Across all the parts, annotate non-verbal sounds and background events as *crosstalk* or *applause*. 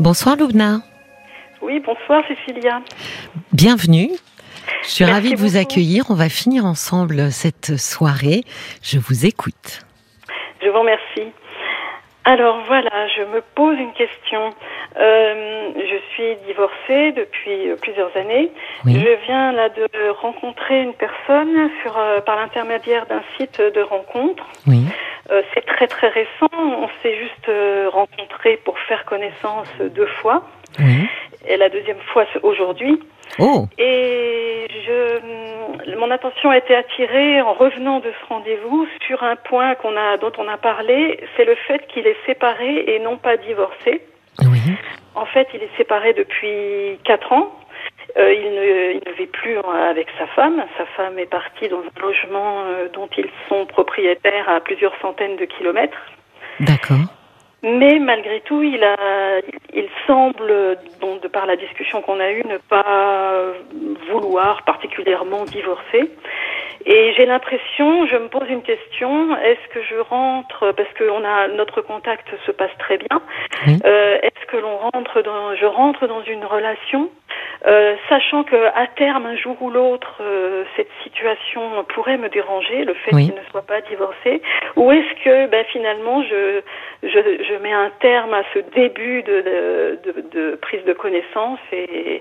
Bonsoir Loubna. Oui, bonsoir Cécilia. Bienvenue. Je suis ravie de vous accueillir. On va finir ensemble cette soirée. Je vous écoute. Je vous remercie. Alors voilà, je me pose une question. Euh, je suis divorcée depuis plusieurs années. Je viens là de rencontrer une personne sur, euh, par l'intermédiaire d'un site de rencontre. Oui. Euh, c'est très très récent. On s'est juste rencontrés pour faire connaissance deux fois. Oui. Et la deuxième fois aujourd'hui. Oh. Et je, mon attention a été attirée en revenant de ce rendez-vous sur un point qu'on a, dont on a parlé, c'est le fait qu'il est séparé et non pas divorcé. En fait, il est séparé depuis quatre ans. Euh, il, ne, il, ne, vit plus avec sa femme. Sa femme est partie dans un logement euh, dont ils sont propriétaires à plusieurs centaines de kilomètres. D'accord. Mais malgré tout, il a, il semble, bon, de par la discussion qu'on a eue, ne pas vouloir particulièrement divorcer. Et j'ai l'impression, je me pose une question, est-ce que je rentre, parce que on a notre contact se passe très bien, euh, est-ce que l'on rentre dans, je rentre dans une relation, euh, sachant que à terme, un jour ou l'autre, euh, cette situation pourrait me déranger, le fait oui. qu'il ne soit pas divorcé, ou est-ce que, ben, finalement, je, je, je mets un terme à ce début de, de, de, de prise de connaissance et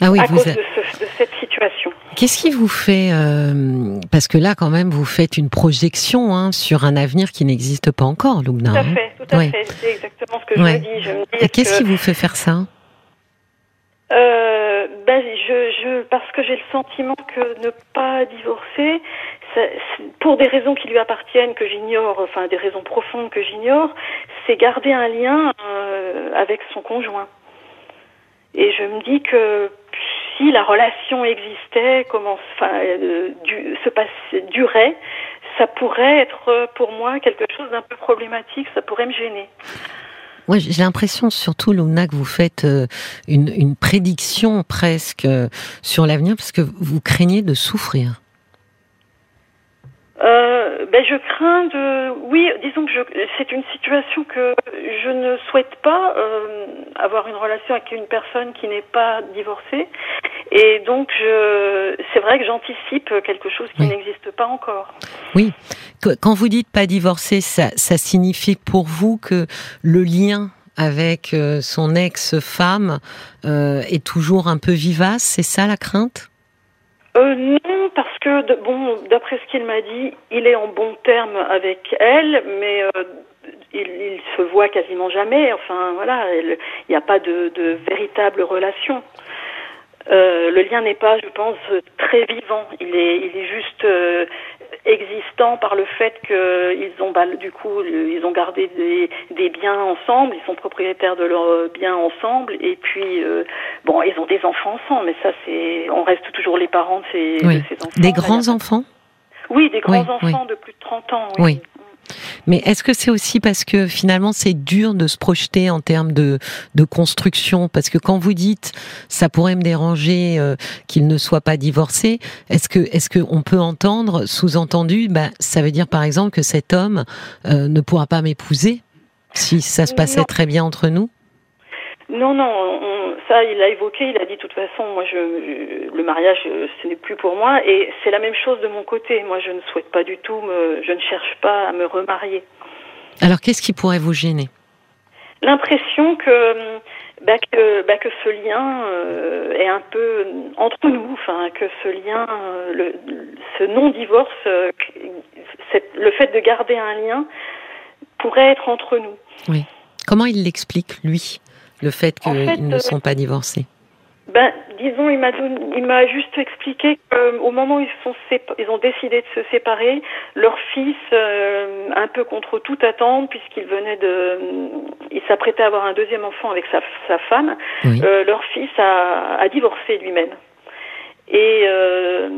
ah oui, à vous cause a... de, ce, de, cette situation. Qu'est-ce qui vous fait euh, parce que là quand même vous faites une projection hein, sur un avenir qui n'existe pas encore, Loubna. Tout à fait, tout à ouais. fait. C'est exactement ce que ouais. je me dis. Je me dis Qu'est-ce que, qui vous fait faire ça euh, ben, je, je, parce que j'ai le sentiment que ne pas divorcer, ça, pour des raisons qui lui appartiennent, que j'ignore, enfin des raisons profondes que j'ignore, c'est garder un lien euh, avec son conjoint. Et je me dis que si la relation existait, comment, enfin, euh, du, se passe, durait, ça pourrait être pour moi quelque chose d'un peu problématique, ça pourrait me gêner. Ouais, j'ai l'impression, surtout Luna, que vous faites euh, une, une, prédiction presque euh, sur l'avenir, parce que vous craignez de souffrir. Euh, ben je crains de, oui, disons que c'est une situation que je ne souhaite pas euh, avoir une relation avec une personne qui n'est pas divorcée, et donc je, c'est vrai que j'anticipe quelque chose qui oui. n'existe pas encore. Oui, quand vous dites pas divorcée, ça, ça signifie pour vous que le lien avec euh, son ex-femme euh, est toujours un peu vivace, c'est ça la crainte? Euh, non, parce que de, bon, d'après ce qu'il m'a dit, il est en bon terme avec elle, mais euh, il, il, se voit quasiment jamais. Enfin, voilà, il n'y a pas de, de véritable relation. Euh, le lien n'est pas, je pense, très vivant. Il est, il est juste euh, existant par le fait qu'ils ont, bah, du coup, ils ont gardé des, des, biens ensemble. Ils sont propriétaires de leurs biens ensemble. Et puis, euh, bon, ils ont des enfants ensemble. Mais ça, c'est, on reste toujours les parents de ces, oui. de ces enfants. Des grands enfants? Oui, des grands oui, enfants oui. de plus de 30 ans. oui. Mais est-ce que c'est aussi parce que finalement c'est dur de se projeter en termes de, de construction? Parce que quand vous dites ça pourrait me déranger euh, qu'il ne soit pas divorcé, est-ce que est-ce que on peut entendre sous-entendu bah, ça veut dire par exemple que cet homme euh, ne pourra pas m'épouser si ça se passait non. très bien entre nous? Non, non, on, ça il l'a évoqué, il a dit de toute façon, moi je, je le mariage ce n'est plus pour moi et c'est la même chose de mon côté. Moi je ne souhaite pas du tout, me, je ne cherche pas à me remarier. Alors qu'est-ce qui pourrait vous gêner? L'impression que, bah, que, bah, que ce lien euh, est un peu entre nous, enfin que ce lien, euh, le, ce non-divorce, euh, le fait de garder un lien pourrait être entre nous. Oui. Comment il l'explique lui? Le fait qu'ils en fait, ne sont pas divorcés ben, disons, il m'a il m'a juste expliqué qu'au moment où ils sont ils ont décidé de se séparer, leur fils, euh, un peu contre toute attente, puisqu'il venait de, il s'apprêtait à avoir un deuxième enfant avec sa, sa femme, oui. euh, leur fils a, a divorcé lui-même. Et euh,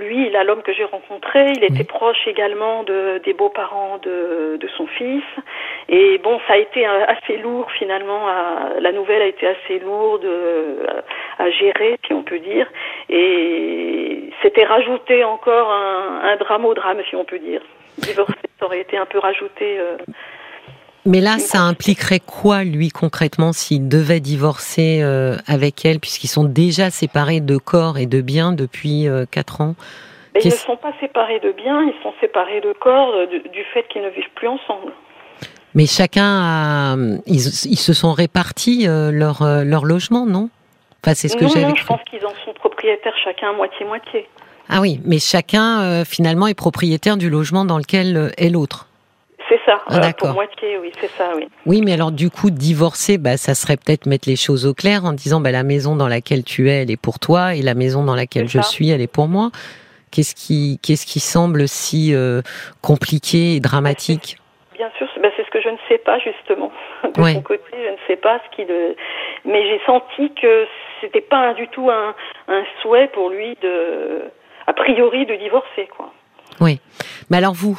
lui, il a l'homme que j'ai rencontré, il était proche également de, des beaux-parents de, de son fils. Et bon, ça a été assez lourd finalement. À, la nouvelle a été assez lourde à, à, gérer, si on peut dire. Et c'était rajouté encore un, un, drame au drame, si on peut dire. Divorcer, ça aurait été un peu rajouté. Euh, Mais là, ça impliquerait quoi, lui, concrètement, s'il devait divorcer euh, avec elle, puisqu'ils sont déjà séparés de corps et de biens depuis euh, quatre ans? Ils ne sont pas séparés de biens, ils sont séparés de corps du fait qu'ils ne vivent plus ensemble. Mais chacun a, ils, se sont répartis leur leur logement, non? Enfin, c'est ce que j'ai. Non, je pense qu'ils en sont propriétaires chacun moitié moitié. Ah oui, mais chacun finalement est propriétaire du logement dans lequel est l'autre. C'est ça, ah, pour moitié, oui, c'est ça, oui. Oui, mais alors du coup, divorcer, bah, ça serait peut-être mettre les choses au clair en disant, bah, la maison dans laquelle tu es, elle est pour toi, et la maison dans laquelle je suis, elle est pour moi. Qu'est-ce qui, qu'est-ce qui semble si euh, compliqué et dramatique? Bien sûr, bah, c'est ce que je ne sais pas justement. *laughs* De mon côté, je ne sais pas ce qui le... Mais j'ai senti que c'était pas du tout un, un souhait pour lui de, a priori, de divorcer, quoi. Oui. Mais alors vous,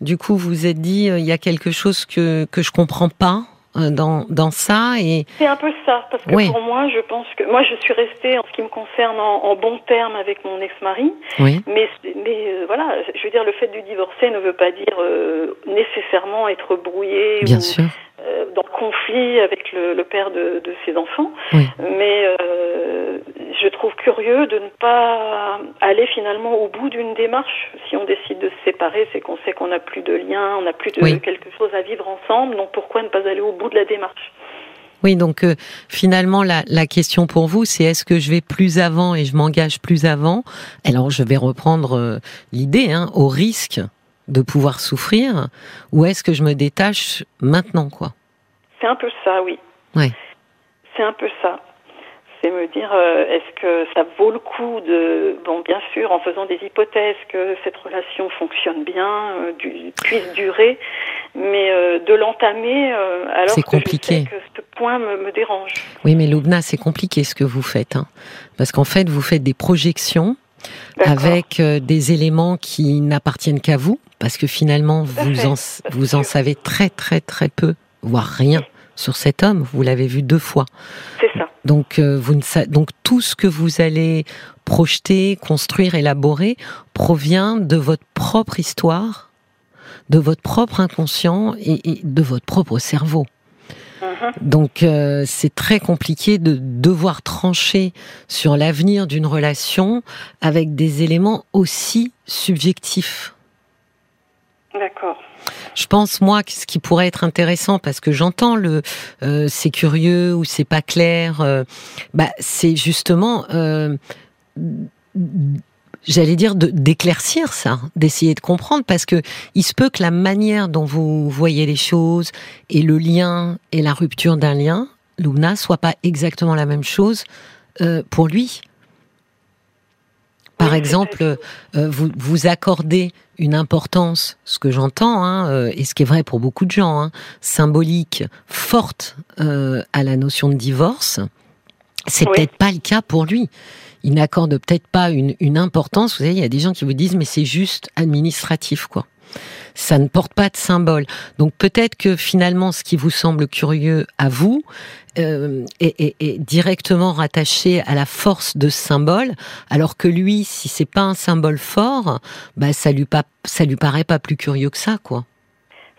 du coup, vous vous êtes dit, euh, il y a quelque chose que, que je comprends pas euh, dans, dans ça et c'est un peu ça parce que pour moi je pense que moi je suis restée en ce qui me concerne en, en bon terme avec mon ex-mari oui. mais mais euh, voilà je veux dire le fait de divorcer ne veut pas dire nécessairement être brouillé Bien sûr. Dans le conflit avec le, le père de, de, ses enfants oui. mais je trouve curieux de ne pas aller finalement au bout d'une démarche. Si on décide de se séparer, c'est qu'on sait qu'on n'a plus de lien, on n'a plus de quelque chose à vivre ensemble. Donc pourquoi ne pas aller au bout de la démarche? Oui, donc euh, finalement la, la, question pour vous, c'est est-ce que je vais plus avant et je m'engage plus avant? Alors je vais reprendre euh, l'idée, hein, au risque de pouvoir souffrir, ou est-ce que je me détache maintenant, quoi? C'est un peu ça, oui. Ouais. C'est un peu ça c'est me dire euh, est-ce que ça vaut le coup de bon bien sûr en faisant des hypothèses que cette relation fonctionne bien euh, du, puisse durer mais euh, de l'entamer alors que compliqué. je sais que ce point me, me dérange oui mais Loubna c'est compliqué ce que vous faites hein. parce qu'en fait vous faites des projections avec des éléments qui n'appartiennent qu'à vous parce que finalement vous en vous en savez très très très peu voire rien sur cet homme. Vous l'avez vu deux fois. C'est ça. Donc, euh, vous ne donc tout ce que vous allez projeter, construire, élaborer provient de votre propre histoire, de votre propre inconscient et, de votre propre cerveau. Mm-hmm. Donc euh, c'est très compliqué de devoir trancher sur l'avenir d'une relation avec des éléments aussi subjectifs. D'accord. Je pense moi que ce qui pourrait être intéressant parce que j'entends le euh, c'est curieux ou c'est pas clair, euh, bah c'est justement j'allais dire d'éclaircir ça, d'essayer de comprendre parce que il se peut que la manière dont vous voyez les choses et le lien et la rupture d'un lien, Luna, soit pas exactement la même chose pour lui. Par exemple, euh, vous, vous accordez une importance, ce que j'entends, hein, euh, et ce qui est vrai pour beaucoup de gens, hein, symbolique, forte euh, à la notion de divorce. C'est peut-être pas le cas pour lui. Il n'accorde peut-être pas une, une importance. Vous savez, il y a des gens qui vous disent, mais c'est juste administratif, quoi ça ne porte pas de symbole. Donc peut-être que finalement, ce qui vous semble curieux à vous euh, est, est, directement rattaché à la force de ce symbole, alors que lui, si c'est pas un symbole fort, bah ça lui pas, ça lui paraît pas plus curieux que ça, quoi.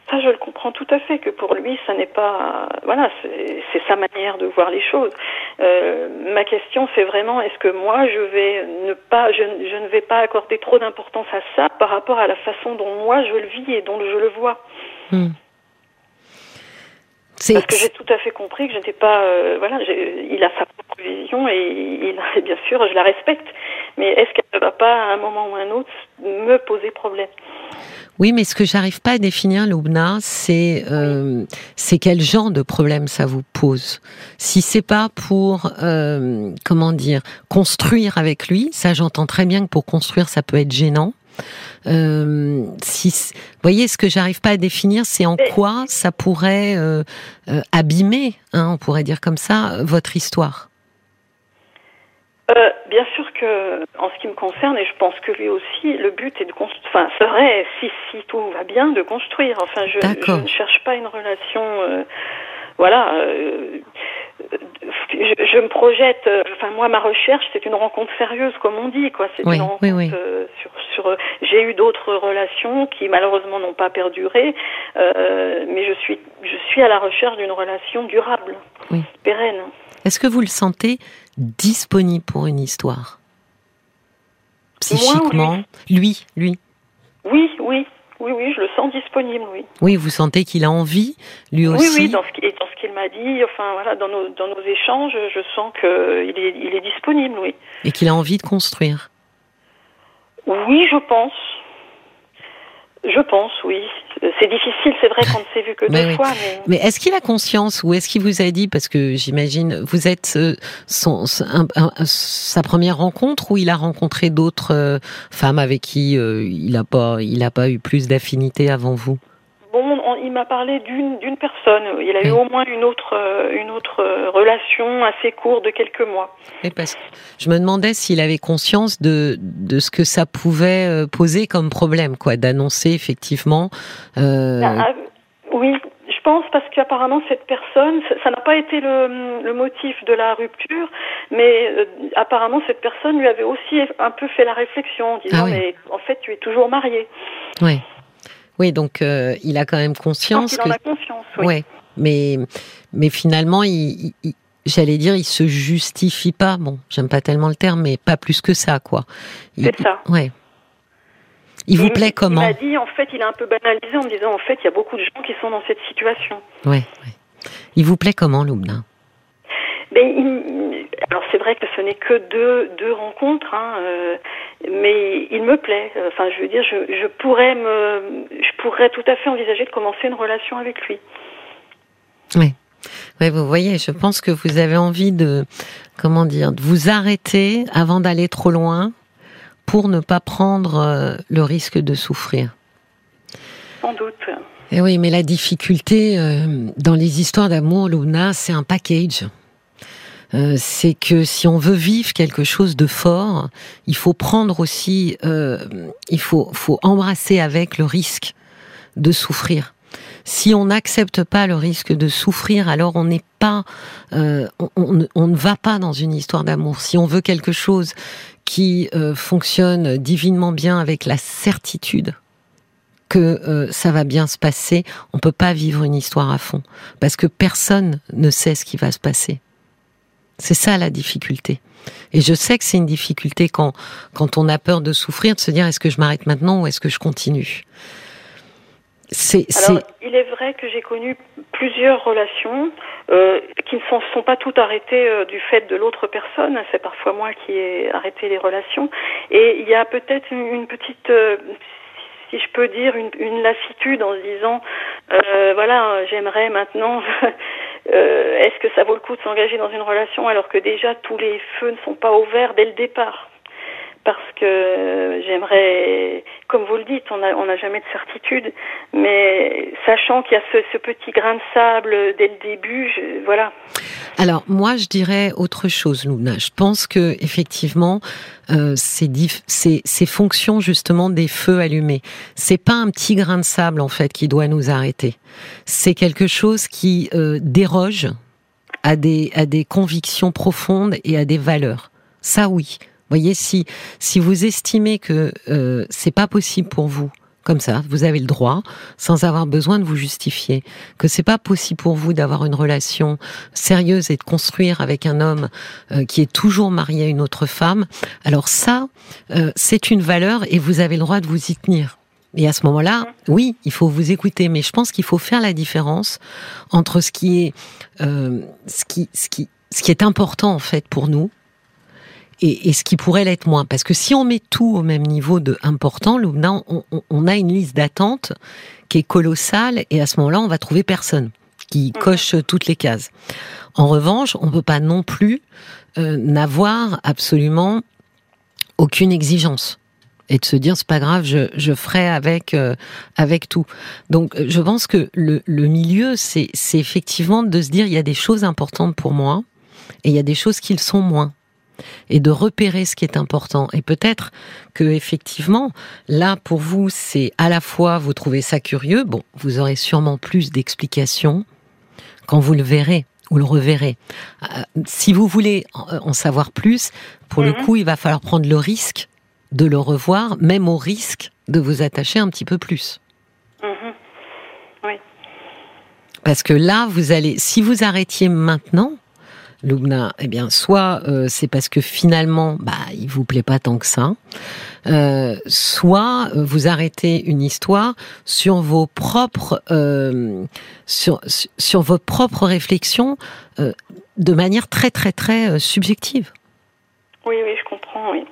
Ça, je le comprends tout à fait, que pour lui, ça n'est pas... Voilà, c'est sa manière de voir les choses. Euh, ma question, c'est vraiment, est-ce que moi, je vais ne pas... Je, je ne vais pas accorder trop d'importance à ça par rapport à la façon dont moi, je le vis et dont je le vois? Hmm. Parce que j'ai tout à fait compris que je n'étais pas, euh, voilà, il a sa propre vision et, il, *laughs* bien sûr, je la respecte. Mais est-ce qu'elle ne va pas, à un moment ou à un autre, me poser problème? Oui, mais ce que j'arrive pas à définir, Loubna, c'est euh, c'est quel genre de problème ça vous pose. Si c'est pas pour euh, comment dire construire avec lui, ça j'entends très bien que pour construire ça peut être gênant. Euh, si, vous voyez, ce que j'arrive pas à définir, c'est en quoi ça pourrait euh, euh, abîmer, hein, on pourrait dire comme ça, votre histoire. Bien sûr que, en ce qui me concerne, et je pense que lui aussi, le but est de construire, enfin, serait, si, si tout va bien, de construire. Enfin, je, je ne cherche pas une relation, euh, voilà. Euh, je, me projette. Euh, enfin, moi, ma recherche, c'est une rencontre sérieuse, comme on dit, quoi. C'est une rencontre euh, sur. sur J'ai eu d'autres relations qui malheureusement n'ont pas perduré, mais je suis, je suis à la recherche d'une relation durable, pérenne. Est-ce que vous le sentez disponible pour une histoire? Psychiquement, lui, lui. Oui, oui, oui, oui, je le sens disponible, oui. Oui, vous sentez qu'il a envie, lui aussi Oui, oui, dans ce qu'il m'a dit, enfin voilà, dans nos, dans nos échanges, je sens qu'il est, il est disponible, oui. Et qu'il a envie de construire Oui, je pense. Je pense, oui. C'est difficile, c'est vrai qu'on ne s'est vu que *laughs* deux fois. Mais, est-ce qu'il a conscience ou est-ce qu'il vous a dit, parce que j'imagine, vous êtes euh, son, sa première rencontre ou il a rencontré d'autres euh, femmes avec qui euh, il n'a pas, il a pas eu plus d'affinité avant vous? Bon, il m'a parlé d'une personne. Il a eu au moins une autre, euh, une autre euh, relation assez courte de quelques mois. Et parce que je me demandais s'il avait conscience de, de ce que ça pouvait euh, poser comme problème, quoi, d'annoncer effectivement. Euh... Ah, ah, oui, je pense parce qu'apparemment cette personne, ça n'a pas été le, le, motif de la rupture, mais apparemment cette personne lui avait aussi un peu fait la réflexion en disant ah mais en fait tu es toujours marié. Oui. Oui, donc euh, il a quand même conscience. Il en a conscience, oui. Ouais, mais, mais finalement, il, j'allais dire, il se justifie pas. Bon, j'aime pas tellement le terme, mais pas plus que ça, quoi. C'est ça. Ouais. Il vous plaît comment Il m'a dit, en fait, il a un peu banalisé en me disant, en fait, il y a beaucoup de gens qui sont dans cette situation. Ouais. ouais. Il vous plaît comment, Loubna il, alors c'est vrai que ce n'est que deux, deux rencontres, hein, euh, mais il me plaît. Enfin, je veux dire, je, je, pourrais me, je pourrais tout à fait envisager de commencer une relation avec lui. Oui. Oui, vous voyez, je pense que vous avez envie de, comment dire, de vous arrêter avant d'aller trop loin pour ne pas prendre euh, le risque de souffrir. Sans doute. Et eh oui, mais la difficulté euh, dans les histoires d'amour, Luna, c'est un package. Euh, c'est que si on veut vivre quelque chose de fort, il faut prendre aussi, euh, il faut, faut embrasser avec le risque de souffrir. Si on n'accepte pas le risque de souffrir, alors on n'est pas, euh, on, on, ne va pas dans une histoire d'amour. Si on veut quelque chose qui euh, fonctionne divinement bien avec la certitude que euh, ça va bien se passer, on peut pas vivre une histoire à fond parce que personne ne sait ce qui va se passer. C'est ça la difficulté. Et je sais que c'est une difficulté quand, quand on a peur de souffrir, de se dire est-ce que je m'arrête maintenant ou est-ce que je continue? C'est, Alors, il est vrai que j'ai connu plusieurs relations euh, qui ne sont, sont, pas toutes arrêtées euh, du fait de l'autre personne. C'est parfois moi qui ai arrêté les relations. Et il y a peut-être une, petite, euh, si je peux dire, une, une lassitude en se disant, euh, voilà, j'aimerais maintenant Euh, est-ce que ça vaut le coup de s'engager dans une relation alors que déjà tous les feux ne sont pas ouverts dès le départ? Parce que j'aimerais, comme vous le dites, on n'a jamais de certitude, mais sachant qu'il y a ce, petit grain de sable dès le début, voilà. Alors moi, je dirais autre chose, Luna. Je pense que effectivement, euh, c'est fonction justement des feux allumés. C'est pas un petit grain de sable en fait qui doit nous arrêter. C'est quelque chose qui euh, déroge à des à des convictions profondes et à des valeurs. Ça oui voyez, si si vous estimez que euh, c'est pas possible pour vous, comme ça, vous avez le droit, sans avoir besoin de vous justifier, que c'est pas possible pour vous d'avoir une relation sérieuse et de construire avec un homme euh, qui est toujours marié à une autre femme. Alors ça, euh, c'est une valeur et vous avez le droit de vous y tenir. Et à ce moment-là, oui, il faut vous écouter, mais je pense qu'il faut faire la différence entre ce qui est, euh, ce qui, ce qui, ce qui est important en fait pour nous, et, et, ce qui pourrait l'être moins. Parce que si on met tout au même niveau de important, on, on, a une liste d'attente qui est colossale et à ce moment-là, on va trouver personne qui mhm. coche toutes les cases. En revanche, on peut pas non plus euh, n'avoir absolument aucune exigence et de se dire c'est pas grave, je, je ferai avec euh, avec tout. Donc je pense que le, le milieu c'est c'est effectivement de se dire il y a des choses importantes pour moi et il y a des choses qui le sont moins et de repérer ce qui est important. Et peut-être que effectivement, là pour vous, c'est à la fois vous trouvez ça curieux, bon, vous aurez sûrement plus d'explications quand vous le verrez vous le reverrez. Euh, si vous voulez en savoir plus, pour le Mhm. coup, il va falloir prendre le risque de le revoir, même au risque de vous attacher un petit peu plus. Mhm. Parce que là, vous allez, si vous arrêtiez maintenant, Lubna, eh bien, soit euh, c'est parce que finalement, bah, il vous plaît pas tant que ça, euh, soit euh, vous arrêtez une histoire sur vos propres, euh, sur, sur- vos propres réflexions euh, de manière très très très euh, subjective. Oui, oui, je comprends, oui.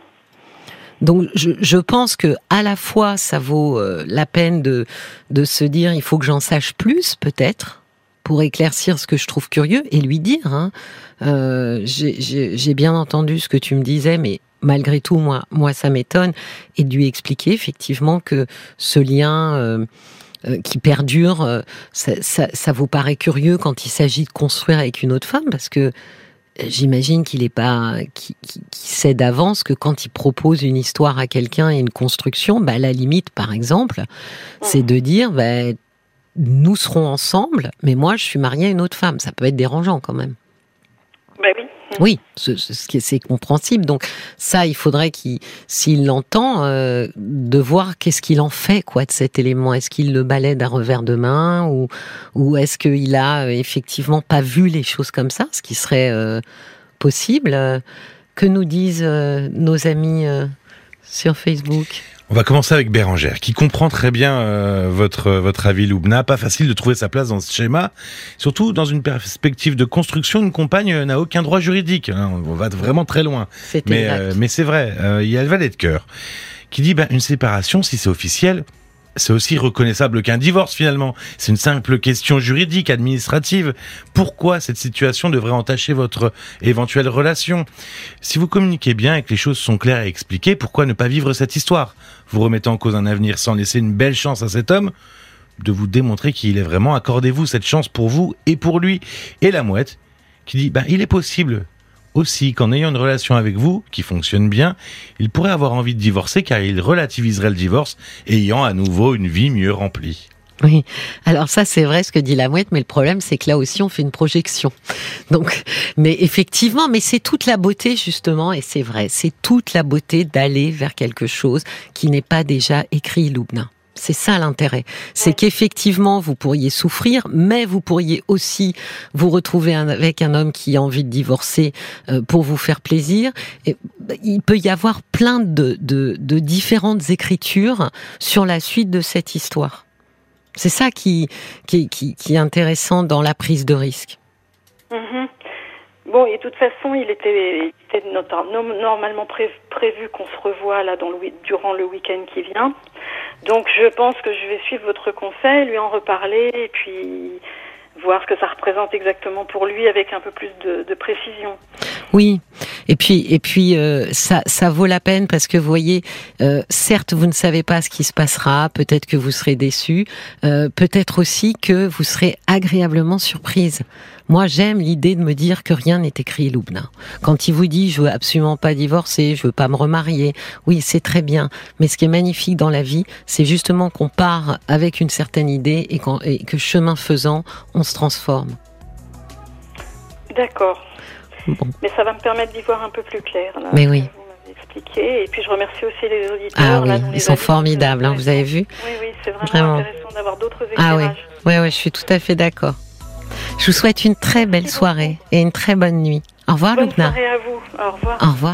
Donc je, je pense que à la fois ça vaut euh, la peine de de se dire il faut que j'en sache plus peut-être pour éclaircir ce que je trouve curieux et lui dire hein, euh, j'ai- bien entendu ce que tu me disais mais malgré tout moi moi ça m'étonne et de lui expliquer effectivement que ce lien euh, euh, qui perdure ça, vous paraît curieux quand il s'agit de construire avec une autre femme parce que J'imagine qu'il est pas, qu'il sait d'avance que quand il propose une histoire à quelqu'un et une construction, bah, la limite, par exemple, c'est de dire, bah, nous serons ensemble, mais moi, je suis mariée à une autre femme. Ça peut être dérangeant quand même. Ben oui. Oui, ce, ce- ce qui est, c'est compréhensible. Donc ça, il faudrait qu'il, s'il l'entend, euh, de voir qu'est-ce qu'il en fait, quoi, de cet élément. Est-ce qu'il le balaie d'un revers de main ou, ou est-ce qu'il a euh, effectivement pas vu les choses comme ça, ce qui serait euh, possible? Euh, Que nous disent euh, nos amis euh, sur Facebook? On va commencer avec Bérangère, qui comprend très bien euh, votre votre avis, Loubna. Pas facile de trouver sa place dans ce schéma, surtout dans une perspective de construction. Une compagne euh, n'a aucun droit juridique. hein. On va vraiment très loin. Mais, euh, mais c'est vrai, euh, il y a le valet de cœur qui dit ben, une séparation, si c'est officiel, c'est aussi reconnaissable qu'un divorce finalement. C'est une simple question juridique, administrative. Pourquoi cette situation devrait entacher votre éventuelle relation? Si vous communiquez bien et que les choses sont claires et expliquées, pourquoi ne pas vivre cette histoire? Vous remettez en cause un avenir sans laisser une belle chance à cet homme? De vous démontrer qui il est vraiment. Accordez-vous cette chance pour vous et pour lui. Et la mouette qui dit ben, il est possible aussi qu'en ayant une relation avec vous qui fonctionne bien, il pourrait avoir envie de divorcer car il relativiserait le divorce, ayant à nouveau une vie mieux remplie. Oui, alors ça c'est vrai ce que dit la mouette, mais le problème c'est que là aussi on fait une projection. Donc, mais effectivement, mais c'est toute la beauté justement, et c'est vrai, c'est toute la beauté d'aller vers quelque chose qui n'est pas déjà écrit, Loubna. C'est ça l'intérêt. C'est qu'effectivement, vous pourriez souffrir, mais vous pourriez aussi vous retrouver avec un homme qui a envie de divorcer euh, pour vous faire plaisir. Et, bah, il peut y avoir plein de, de, de différentes écritures sur la suite de cette histoire. C'est ça qui, qui, qui, qui est intéressant dans la prise de risque. Mhm. Bon, et de toute façon, il était, il était normalement pré- prévu qu'on se revoie là dans durant le week-end qui vient. Donc, je pense que je vais suivre votre conseil, lui en reparler et puis voir ce que ça représente exactement pour lui avec un peu plus de, précision. Oui, et puis et puis euh, ça ça vaut la peine parce que vous voyez, euh, certes vous ne savez pas ce qui se passera, peut-être que vous serez déçu, euh, peut-être aussi que vous serez agréablement surprise. Moi j'aime l'idée de me dire que rien n'est écrit, Loubna. Quand il vous dit je veux absolument pas divorcer, je veux pas me remarier, oui c'est très bien, mais ce qui est magnifique dans la vie, c'est justement qu'on part avec une certaine idée et, et que chemin faisant, on se transforme. D'accord. Bon. Mais ça va me permettre d'y voir un peu plus clair. Là, Mais oui. Vous expliqué. Et puis, je remercie aussi les auditeurs. Ah oui, là, ils sont formidables, hein, vous avez vu Oui, oui, c'est vraiment, Vraiment. intéressant d'avoir d'autres Ah oui, éclairages. ouais, ouais, je suis tout à fait d'accord. Je vous souhaite une très belle soirée et une très bonne nuit. Au revoir, Bonne soirée à vous. Au revoir. Au revoir.